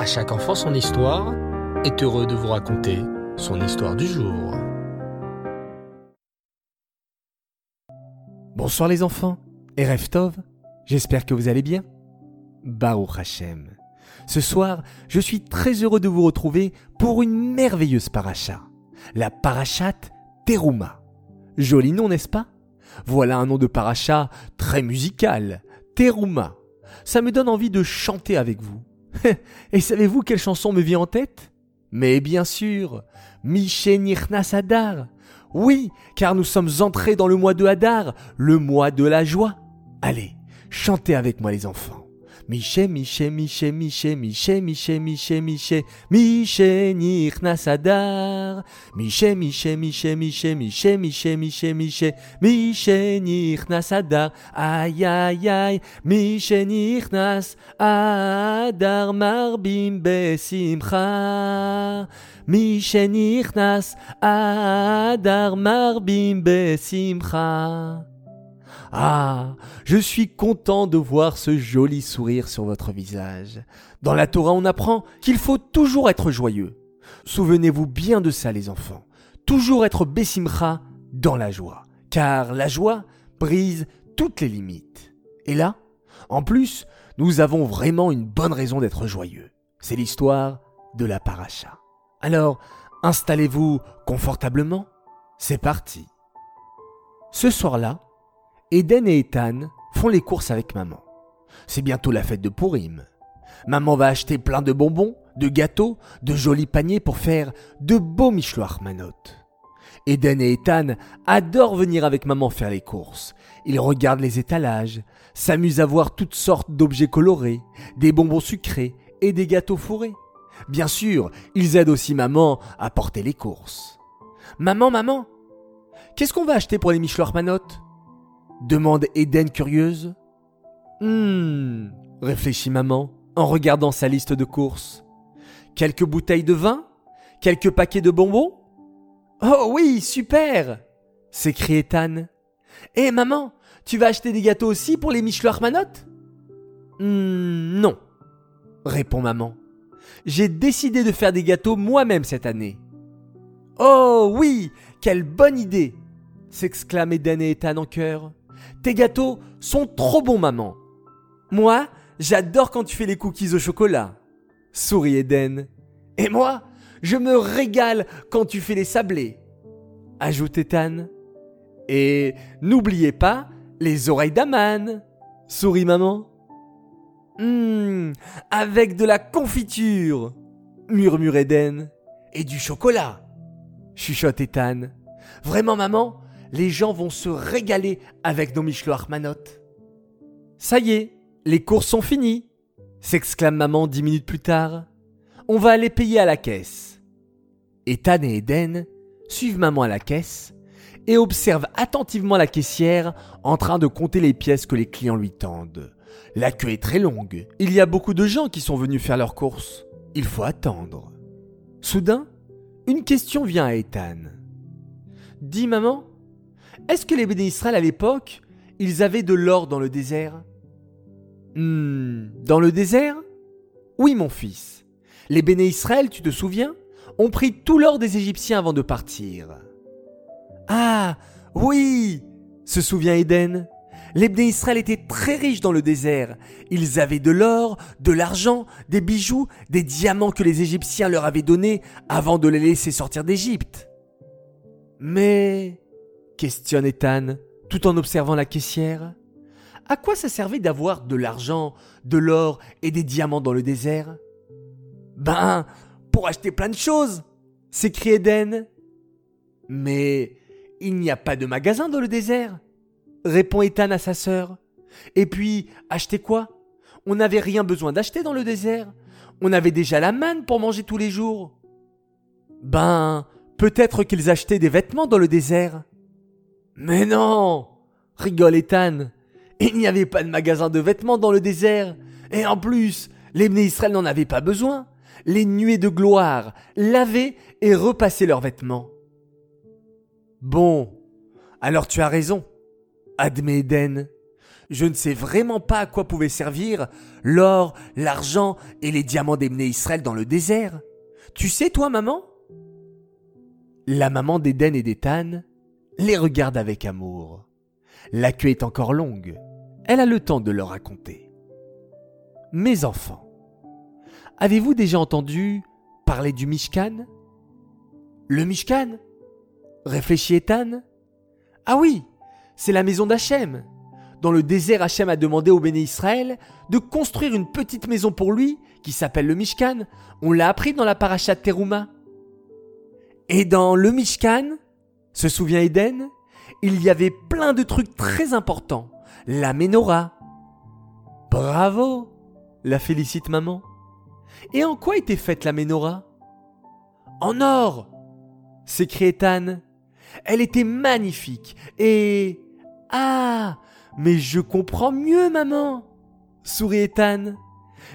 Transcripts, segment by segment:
À chaque enfant son histoire est heureux de vous raconter son histoire du jour. Bonsoir les enfants et Reftov, j'espère que vous allez bien. Baruch Hashem. Ce soir, je suis très heureux de vous retrouver pour une merveilleuse paracha, la parachat Teruma. Joli nom, n'est-ce pas? Voilà un nom de paracha très musical, Teruma. Ça me donne envie de chanter avec vous. Et savez-vous quelle chanson me vient en tête? Mais bien sûr, Nirnas Hadar. Oui, car nous sommes entrés dans le mois de Hadar, le mois de la joie. Allez, chantez avec moi les enfants. Miché, Miché, Miché, Miché, Miché, Miché, Miché, Miché, Miché, Nichnas Adar. Miché, Miché, Miché, Miché, Miché, Miché, Miché, Miché, Miché, Nichnas Adar. Aïe, aïe, aïe, Miché, Nichnas Adar, Marbim Besimcha. Miché, Nichnas Adar, Marbim Besimcha. Ah, je suis content de voir ce joli sourire sur votre visage. Dans la Torah, on apprend qu'il faut toujours être joyeux. Souvenez-vous bien de ça, les enfants. Toujours être Bessimcha dans la joie. Car la joie brise toutes les limites. Et là, en plus, nous avons vraiment une bonne raison d'être joyeux. C'est l'histoire de la paracha. Alors, installez-vous confortablement. C'est parti. Ce soir-là, Eden et Ethan font les courses avec maman. C'est bientôt la fête de Purim. Maman va acheter plein de bonbons, de gâteaux, de jolis paniers pour faire de beaux michoirs manot. Eden et Ethan adorent venir avec maman faire les courses. Ils regardent les étalages, s'amusent à voir toutes sortes d'objets colorés, des bonbons sucrés et des gâteaux fourrés. Bien sûr, ils aident aussi maman à porter les courses. Maman, maman, qu'est-ce qu'on va acheter pour les michoirs manot demande Eden curieuse. Hum, réfléchit maman en regardant sa liste de courses. Quelques bouteilles de vin? Quelques paquets de bonbons? Oh oui, super s'écrie Ethan. Eh maman, tu vas acheter des gâteaux aussi pour les Michelin Manot hum, Non, répond maman. J'ai décidé de faire des gâteaux moi-même cette année. Oh oui, quelle bonne idée s'exclament Eden et Ethan en chœur. Tes gâteaux sont trop bons, maman. Moi, j'adore quand tu fais les cookies au chocolat. Sourit Eden. Et moi, je me régale quand tu fais les sablés. Ajoute Ethan. Et n'oubliez pas les oreilles d'Aman. Sourit maman. Hum, avec de la confiture. Murmure Eden. Et du chocolat. Chuchote Ethan. Vraiment maman, les gens vont se régaler avec nos Michloar Manot. Ça y est, les courses sont finies, s'exclame maman dix minutes plus tard. On va aller payer à la caisse. Ethan et Eden suivent maman à la caisse et observent attentivement la caissière en train de compter les pièces que les clients lui tendent. La queue est très longue. Il y a beaucoup de gens qui sont venus faire leurs courses. Il faut attendre. Soudain, une question vient à Ethan. Dis maman, est-ce que les béné Israël à l'époque, ils avaient de l'or dans le désert? Hmm, dans le désert? Oui, mon fils. Les béné Israël, tu te souviens, ont pris tout l'or des Égyptiens avant de partir. Ah, oui se souvient Éden. Les béné Israël étaient très riches dans le désert. Ils avaient de l'or, de l'argent, des bijoux, des diamants que les Égyptiens leur avaient donnés avant de les laisser sortir d'Égypte. Mais questionne Ethan, tout en observant la caissière. À quoi ça servait d'avoir de l'argent, de l'or et des diamants dans le désert? Ben, pour acheter plein de choses s'écrie Eden. Mais il n'y a pas de magasin dans le désert répond Ethan à sa sœur. Et puis, acheter quoi? On n'avait rien besoin d'acheter dans le désert. On avait déjà la manne pour manger tous les jours. Ben, peut-être qu'ils achetaient des vêtements dans le désert. Mais non rigole Ethan. Il n'y avait pas de magasin de vêtements dans le désert. Et en plus, les Israël n'en avaient pas besoin. Les nuées de gloire lavaient et repassaient leurs vêtements. Bon, alors tu as raison, admet Eden. je ne sais vraiment pas à quoi pouvaient servir l'or, l'argent et les diamants d'Emné Israël dans le désert. Tu sais, toi, maman? La maman d'Éden et d'Étan les regarde avec amour. La queue est encore longue. Elle a le temps de leur raconter. Mes enfants, avez-vous déjà entendu parler du Mishkan? Le Mishkan? Réfléchit Ethan. Ah oui, c'est la maison d'Hachem. Dans le désert, Hachem a demandé au béné Israël de construire une petite maison pour lui, qui s'appelle le Mishkan. On l'a appris dans la paracha de Teruma. Et dans le Mishkan, se souvient Eden, il y avait plein de trucs très importants. La menorah. Bravo la félicite maman. Et en quoi était faite la menorah? En or s'écrie Ethan. Elle était magnifique et... Ah Mais je comprends mieux, maman sourit Ethan.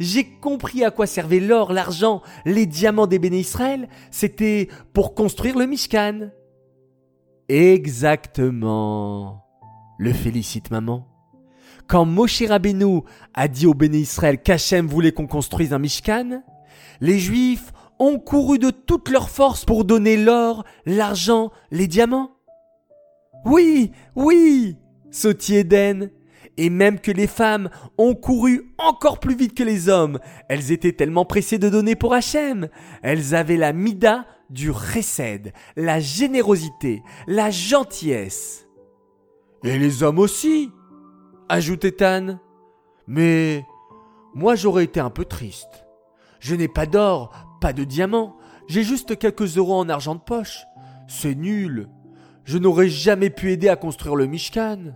J'ai compris à quoi servait l'or, l'argent, les diamants des béné Israël. C'était pour construire le Mishkan. Exactement. Le félicite maman. Quand Moshe Rabbeinu a dit au béné Israël qu'Hachem voulait qu'on construise un Mishkan, les Juifs ont couru de toutes leurs forces pour donner l'or, l'argent, les diamants. Oui, oui, sautit Eden. Et même que les femmes ont couru encore plus vite que les hommes. Elles étaient tellement pressées de donner pour Hachem. Elles avaient la mida du recède, la générosité, la gentillesse. Et les hommes aussi, ajoutait Anne. Mais moi j'aurais été un peu triste. Je n'ai pas d'or, pas de diamants, j'ai juste quelques euros en argent de poche. C'est nul. Je n'aurais jamais pu aider à construire le Mishkan.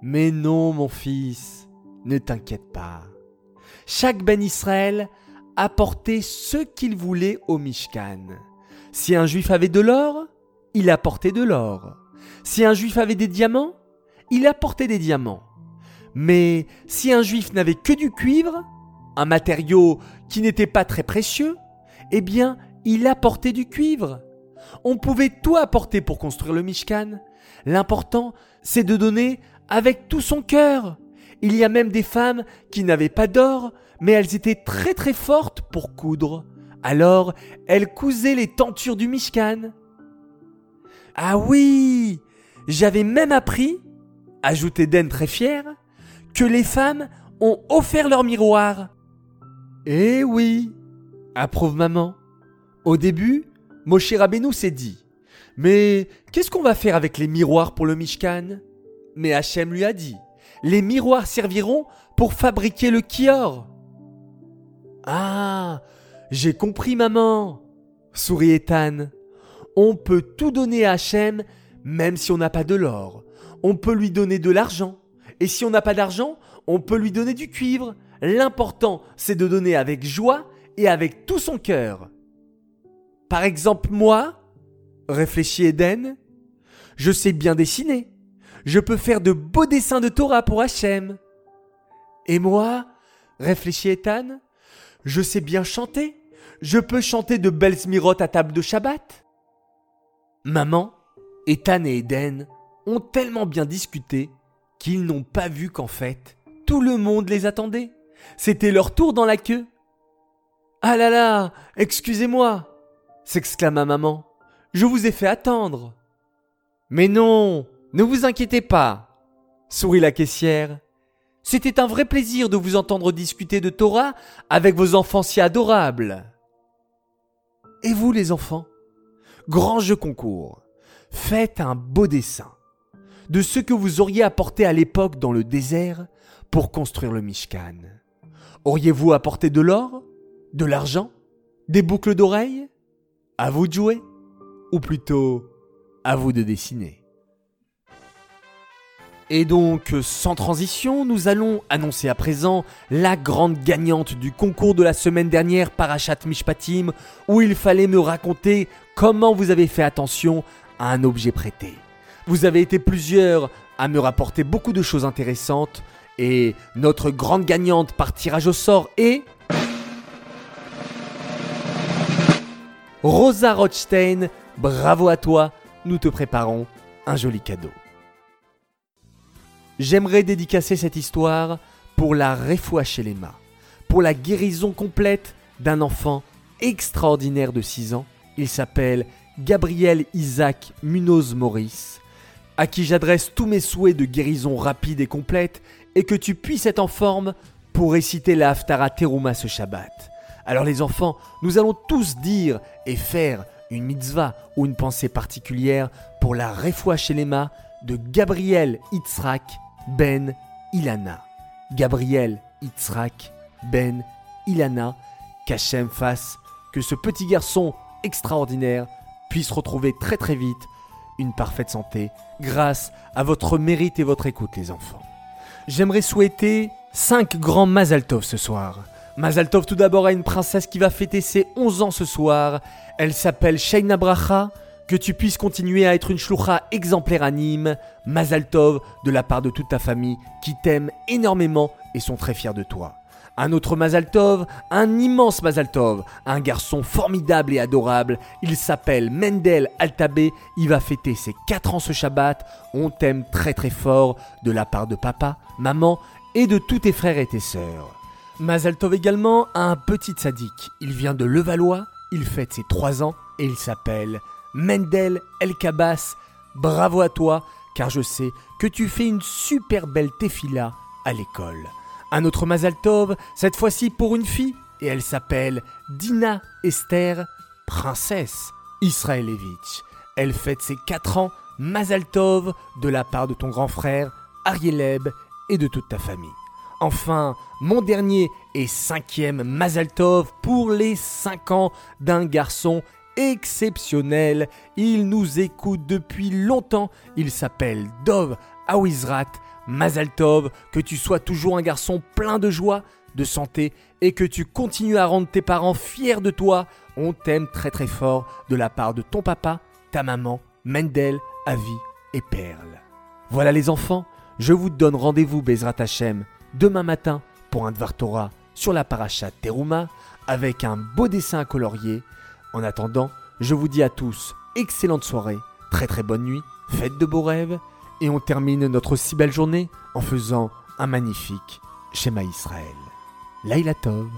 Mais non, mon fils, ne t'inquiète pas. Chaque Ben Israël apportait ce qu'il voulait au Mishkan. Si un juif avait de l'or, il apportait de l'or. Si un juif avait des diamants, il apportait des diamants. Mais si un juif n'avait que du cuivre, un matériau qui n'était pas très précieux, eh bien, il apportait du cuivre. On pouvait tout apporter pour construire le Mishkan. L'important, c'est de donner avec tout son cœur. Il y a même des femmes qui n'avaient pas d'or, mais elles étaient très très fortes pour coudre. Alors, elles cousaient les tentures du Mishkan. Ah oui J'avais même appris, ajoutait Den très fier, que les femmes ont offert leur miroir. Eh oui, approuve maman. Au début, Moshe Rabbeinu s'est dit Mais qu'est-ce qu'on va faire avec les miroirs pour le Mishkan? Mais Hachem lui a dit Les miroirs serviront pour fabriquer le kior. Ah, j'ai compris, maman, sourit Ethan. On peut tout donner à Hachem, même si on n'a pas de l'or. On peut lui donner de l'argent. Et si on n'a pas d'argent, on peut lui donner du cuivre. L'important, c'est de donner avec joie et avec tout son cœur. Par exemple, moi, réfléchit Eden, je sais bien dessiner. Je peux faire de beaux dessins de Torah pour Hachem. Et moi, réfléchit Ethan, je sais bien chanter. Je peux chanter de belles smirotes à table de Shabbat. Maman, Ethan et Eden ont tellement bien discuté qu'ils n'ont pas vu qu'en fait, tout le monde les attendait. C'était leur tour dans la queue. Ah là là, excusez-moi, s'exclama maman. Je vous ai fait attendre. Mais non, ne vous inquiétez pas, sourit la caissière. C'était un vrai plaisir de vous entendre discuter de Torah avec vos enfants si adorables. Et vous les enfants Grand jeu concours. Faites un beau dessin de ce que vous auriez apporté à l'époque dans le désert pour construire le Mishkan. Auriez-vous apporté de l'or De l'argent Des boucles d'oreilles? À vous de jouer Ou plutôt, à vous de dessiner. Et donc, sans transition, nous allons annoncer à présent la grande gagnante du concours de la semaine dernière Parachat Mishpatim, où il fallait me raconter comment vous avez fait attention à un objet prêté. Vous avez été plusieurs à me rapporter beaucoup de choses intéressantes, et notre grande gagnante par tirage au sort est... Rosa Rothstein, bravo à toi, nous te préparons un joli cadeau. J'aimerais dédicacer cette histoire pour la les mains, pour la guérison complète d'un enfant extraordinaire de 6 ans. Il s'appelle Gabriel Isaac Munoz Maurice, à qui j'adresse tous mes souhaits de guérison rapide et complète et que tu puisses être en forme pour réciter la Haftara Teruma ce Shabbat. Alors les enfants, nous allons tous dire et faire une mitzvah ou une pensée particulière pour la les mains de Gabriel Itzrak ben Ilana. Gabriel Itzrak ben Ilana, qu'Hachem fasse que ce petit garçon extraordinaire puisse retrouver très très vite une parfaite santé grâce à votre mérite et votre écoute les enfants. J'aimerais souhaiter 5 grands Mazaltov ce soir. Mazaltov tout d'abord à une princesse qui va fêter ses 11 ans ce soir. Elle s'appelle Shaina Bracha. Que tu puisses continuer à être une shlucha exemplaire anime. Mazaltov de la part de toute ta famille qui t'aime énormément et sont très fiers de toi. Un autre Mazaltov, un immense Mazaltov, un garçon formidable et adorable. Il s'appelle Mendel Altabé. Il va fêter ses 4 ans ce Shabbat. On t'aime très très fort de la part de papa, maman et de tous tes frères et tes sœurs. Mazaltov également a un petit sadique. Il vient de Levallois. Il fête ses 3 ans et il s'appelle Mendel Elkabas. Bravo à toi, car je sais que tu fais une super belle tefila à l'école. Un autre Mazaltov, cette fois-ci pour une fille, et elle s'appelle Dina Esther, princesse Israelevitch. Elle fête ses 4 ans, Mazaltov, de la part de ton grand frère Arieleb et de toute ta famille. Enfin, mon dernier et cinquième Mazaltov pour les 5 ans d'un garçon exceptionnel. Il nous écoute depuis longtemps. Il s'appelle Dov Awizrat. Mazaltov, que tu sois toujours un garçon plein de joie, de santé et que tu continues à rendre tes parents fiers de toi. On t'aime très très fort de la part de ton papa, ta maman, Mendel, Avi et Perle. Voilà les enfants, je vous donne rendez-vous Bezrat Hashem demain matin pour un Dvar Torah sur la paracha Teruma avec un beau dessin à colorier. En attendant, je vous dis à tous excellente soirée, très très bonne nuit, faites de beaux rêves et on termine notre si belle journée en faisant un magnifique schéma Israël. Laila Tov